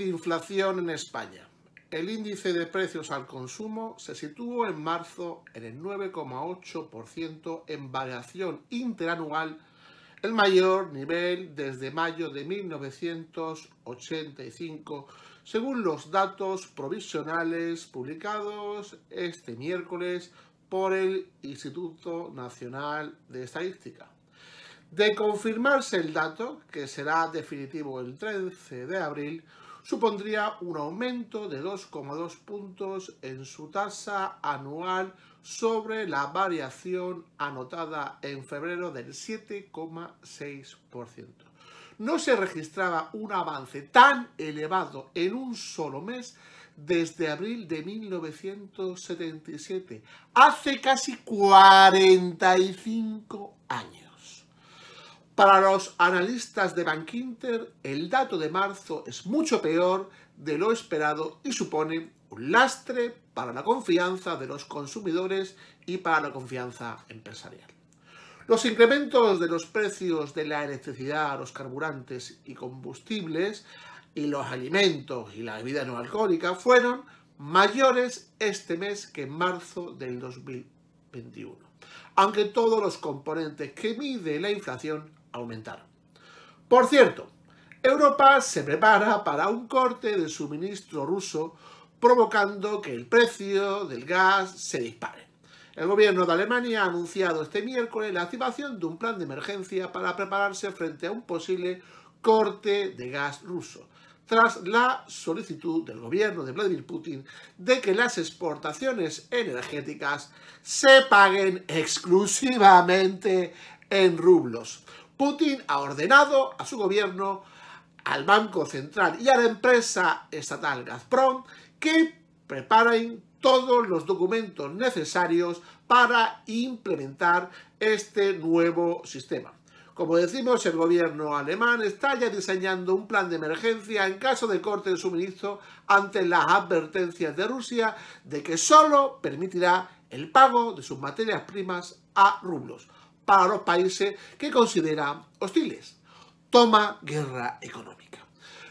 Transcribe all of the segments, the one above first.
De inflación en España. El índice de precios al consumo se situó en marzo en el 9,8% en variación interanual, el mayor nivel desde mayo de 1985, según los datos provisionales publicados este miércoles por el Instituto Nacional de Estadística. De confirmarse el dato, que será definitivo el 13 de abril, supondría un aumento de 2,2 puntos en su tasa anual sobre la variación anotada en febrero del 7,6%. No se registraba un avance tan elevado en un solo mes desde abril de 1977, hace casi 45 años. Para los analistas de Bankinter, el dato de marzo es mucho peor de lo esperado y supone un lastre para la confianza de los consumidores y para la confianza empresarial. Los incrementos de los precios de la electricidad, los carburantes y combustibles y los alimentos y la bebida no alcohólica fueron mayores este mes que en marzo del 2021, aunque todos los componentes que mide la inflación aumentar. Por cierto, Europa se prepara para un corte de suministro ruso provocando que el precio del gas se dispare. El gobierno de Alemania ha anunciado este miércoles la activación de un plan de emergencia para prepararse frente a un posible corte de gas ruso, tras la solicitud del gobierno de Vladimir Putin de que las exportaciones energéticas se paguen exclusivamente en rublos. Putin ha ordenado a su gobierno, al Banco Central y a la empresa estatal Gazprom que preparen todos los documentos necesarios para implementar este nuevo sistema. Como decimos, el gobierno alemán está ya diseñando un plan de emergencia en caso de corte de suministro ante las advertencias de Rusia de que solo permitirá el pago de sus materias primas a rublos para los países que considera hostiles. Toma guerra económica.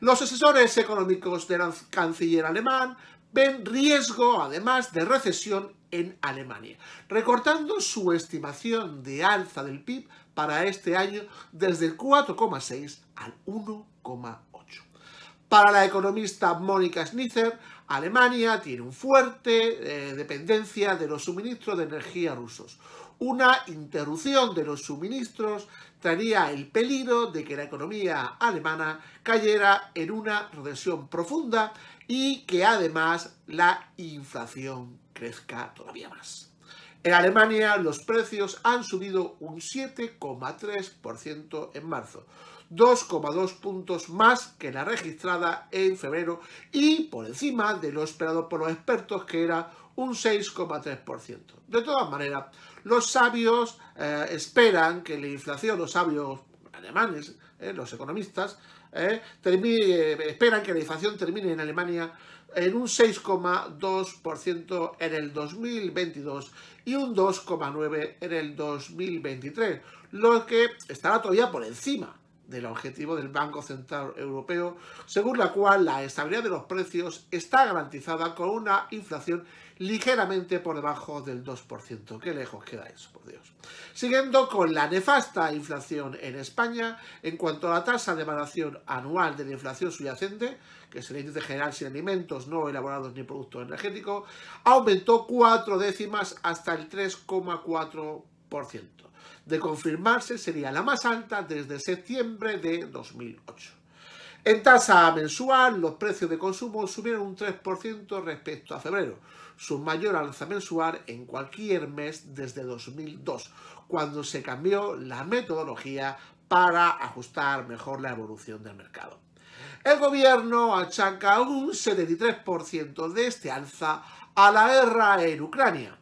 Los asesores económicos del canciller alemán ven riesgo, además, de recesión en Alemania, recortando su estimación de alza del PIB para este año desde el 4,6 al 1,8. Para la economista Mónica Schnitzer, Alemania tiene una fuerte eh, dependencia de los suministros de energía rusos, una interrupción de los suministros traería el peligro de que la economía alemana cayera en una recesión profunda y que además la inflación crezca todavía más. En Alemania los precios han subido un 7,3% en marzo, 2,2 puntos más que la registrada en febrero y por encima de lo esperado por los expertos que era un 6,3%. De todas maneras, los sabios eh, esperan que la inflación, los sabios alemanes, eh, los economistas, eh, esperan que la inflación termine en Alemania en un 6,2% en el 2022 y un 2,9% en el 2023, lo que estará todavía por encima del objetivo del Banco Central Europeo, según la cual la estabilidad de los precios está garantizada con una inflación ligeramente por debajo del 2%. Qué lejos queda eso, por Dios. Siguiendo con la nefasta inflación en España, en cuanto a la tasa de variación anual de la inflación subyacente, que es el índice general sin alimentos no elaborados ni productos energéticos, aumentó cuatro décimas hasta el 3,4%. De confirmarse, sería la más alta desde septiembre de 2008. En tasa mensual, los precios de consumo subieron un 3% respecto a febrero, su mayor alza mensual en cualquier mes desde 2002, cuando se cambió la metodología para ajustar mejor la evolución del mercado. El gobierno achaca un 73% de este alza a la guerra en Ucrania,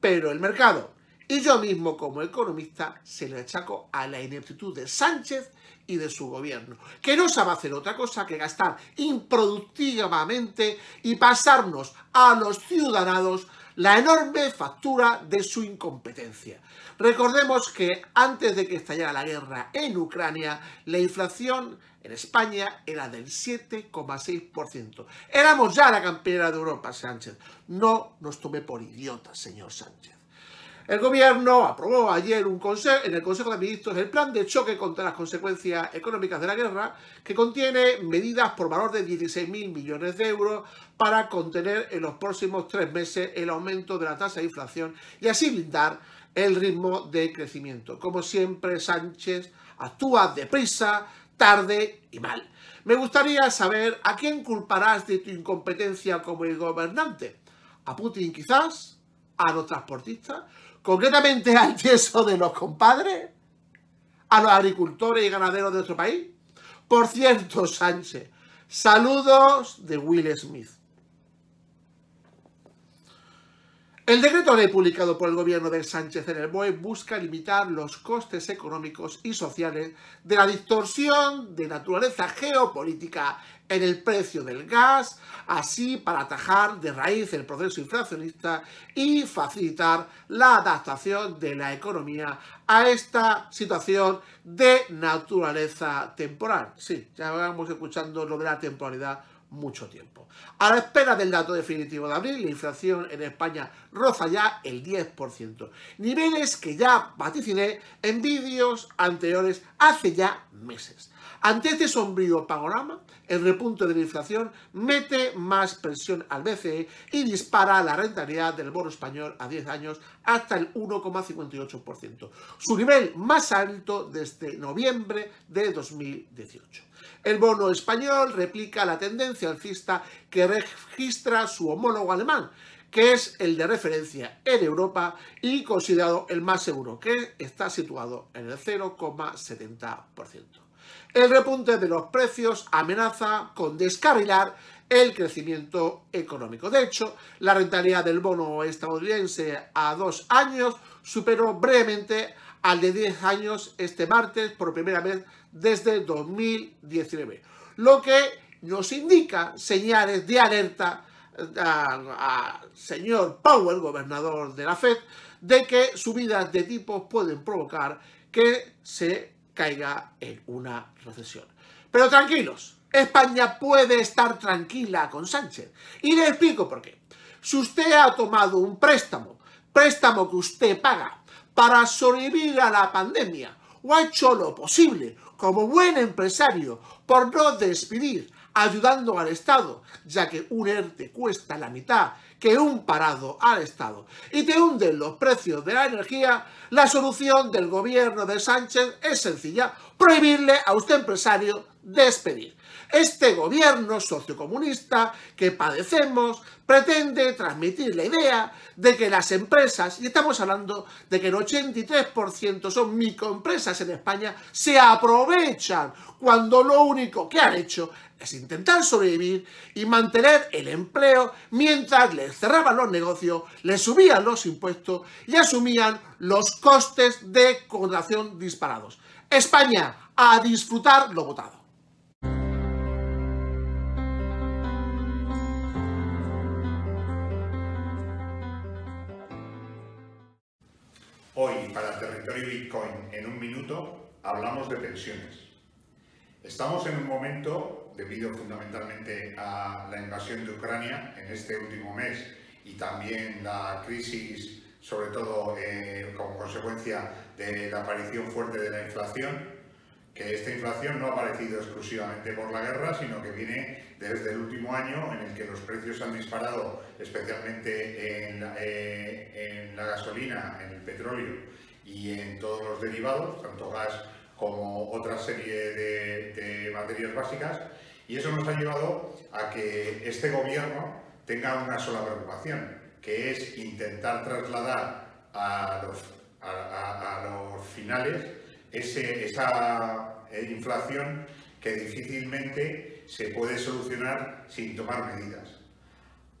pero el mercado y yo mismo como economista se le achaco a la ineptitud de Sánchez y de su gobierno, que no sabe hacer otra cosa que gastar improductivamente y pasarnos a los ciudadanos la enorme factura de su incompetencia. Recordemos que antes de que estallara la guerra en Ucrania, la inflación en España era del 7,6%. Éramos ya la campeona de Europa, Sánchez. No nos tome por idiotas, señor Sánchez. El gobierno aprobó ayer un en el Consejo de Ministros el plan de choque contra las consecuencias económicas de la guerra, que contiene medidas por valor de 16.000 millones de euros para contener en los próximos tres meses el aumento de la tasa de inflación y así blindar el ritmo de crecimiento. Como siempre, Sánchez actúa deprisa, tarde y mal. Me gustaría saber a quién culparás de tu incompetencia como gobernante. ¿A Putin quizás? ¿A los transportistas? Concretamente al tieso de los compadres, a los agricultores y ganaderos de nuestro país. Por cierto, Sánchez, saludos de Will Smith. El decreto ley publicado por el gobierno de Sánchez en el BOE busca limitar los costes económicos y sociales de la distorsión de naturaleza geopolítica en el precio del gas, así para atajar de raíz el proceso inflacionista y facilitar la adaptación de la economía a esta situación de naturaleza temporal. Sí, ya vamos escuchando lo de la temporalidad mucho tiempo. A la espera del dato definitivo de abril, la inflación en España roza ya el 10%, niveles que ya vaticiné en vídeos anteriores hace ya meses. Ante este sombrío panorama, el repunte de la inflación mete más presión al BCE y dispara la rentabilidad del bono español a 10 años hasta el 1,58%, su nivel más alto desde noviembre de 2018. El bono español replica la tendencia que registra su homólogo alemán, que es el de referencia en Europa y considerado el más seguro, que está situado en el 0,70%. El repunte de los precios amenaza con descarrilar el crecimiento económico. De hecho, la rentabilidad del bono estadounidense a dos años superó brevemente al de 10 años este martes por primera vez desde 2019, lo que nos indica señales de alerta al señor Powell, gobernador de la Fed, de que subidas de tipos pueden provocar que se caiga en una recesión. Pero tranquilos, España puede estar tranquila con Sánchez. Y le explico por qué. Si usted ha tomado un préstamo, préstamo que usted paga para sobrevivir a la pandemia, o ha hecho lo posible como buen empresario por no despedir, ayudando al Estado, ya que un ERTE cuesta la mitad que un parado al Estado y te hunden los precios de la energía, la solución del gobierno de Sánchez es sencilla, prohibirle a usted empresario despedir. Este gobierno sociocomunista que padecemos pretende transmitir la idea de que las empresas, y estamos hablando de que el 83% son microempresas en España, se aprovechan cuando lo único que han hecho intentar sobrevivir y mantener el empleo mientras les cerraban los negocios, les subían los impuestos y asumían los costes de contratación disparados. España, a disfrutar lo votado. Hoy, para Territorio Bitcoin, en un minuto, hablamos de pensiones. Estamos en un momento, debido fundamentalmente a la invasión de Ucrania en este último mes y también la crisis, sobre todo eh, como consecuencia de la aparición fuerte de la inflación, que esta inflación no ha aparecido exclusivamente por la guerra, sino que viene desde el último año en el que los precios han disparado, especialmente en la, eh, en la gasolina, en el petróleo y en todos los derivados, tanto gas como otra serie de, materias básicas, y eso nos ha llevado a que este gobierno tenga una sola preocupación, que es intentar trasladar a los, a, los finales esa eh, inflación que difícilmente se puede solucionar sin tomar medidas.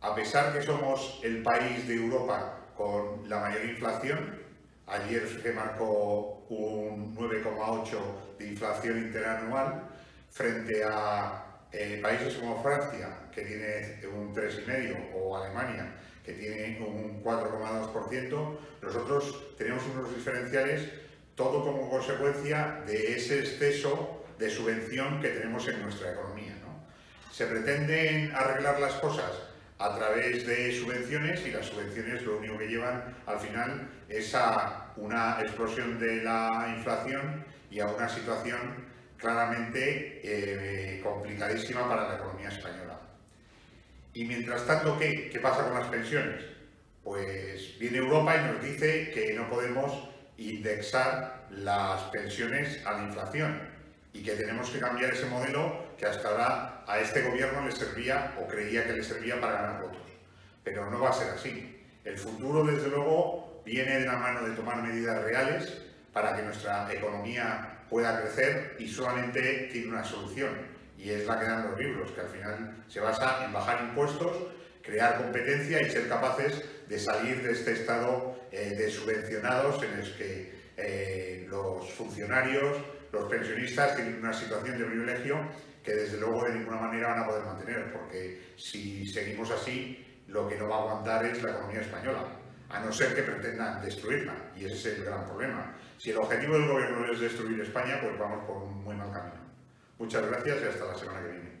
A pesar que somos el país de Europa con la mayor inflación, ayer se marcó un 9,8 de inflación interanual frente a eh, países como Francia, que tiene un 3,5, o Alemania, que tiene un 4,2%, nosotros tenemos unos diferenciales todo como consecuencia de ese exceso de subvención que tenemos en nuestra economía. Se pretenden arreglar las cosas a través de subvenciones y las subvenciones lo único que llevan al final es a una explosión de la inflación y a una situación claramente eh, complicadísima para la economía española. Y mientras tanto, ¿qué? ¿qué pasa con las pensiones? Pues viene Europa y nos dice que no podemos indexar las pensiones a la inflación y que tenemos que cambiar ese modelo que hasta ahora a este gobierno le servía o creía que le servía para ganar votos. Pero no va a ser así. El futuro, desde luego, viene de la mano de tomar medidas reales para que nuestra economía pueda crecer y solamente tiene una solución y es la que dan los libros, que al final se basa en bajar impuestos, crear competencia y ser capaces de salir de este estado eh, de subvencionados en el que eh, los funcionarios, los pensionistas tienen una situación de privilegio que desde luego de ninguna manera van a poder mantener, porque si seguimos así, lo que no va a aguantar es la economía española, a no ser que pretendan destruirla, y ese es el gran problema. Si el objetivo del gobierno es destruir España, pues vamos por un muy mal camino. Muchas gracias y hasta la semana que viene.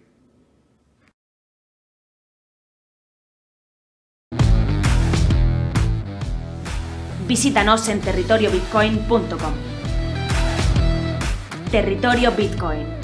Visítanos en territoriobitcoin.com. Territorio Bitcoin.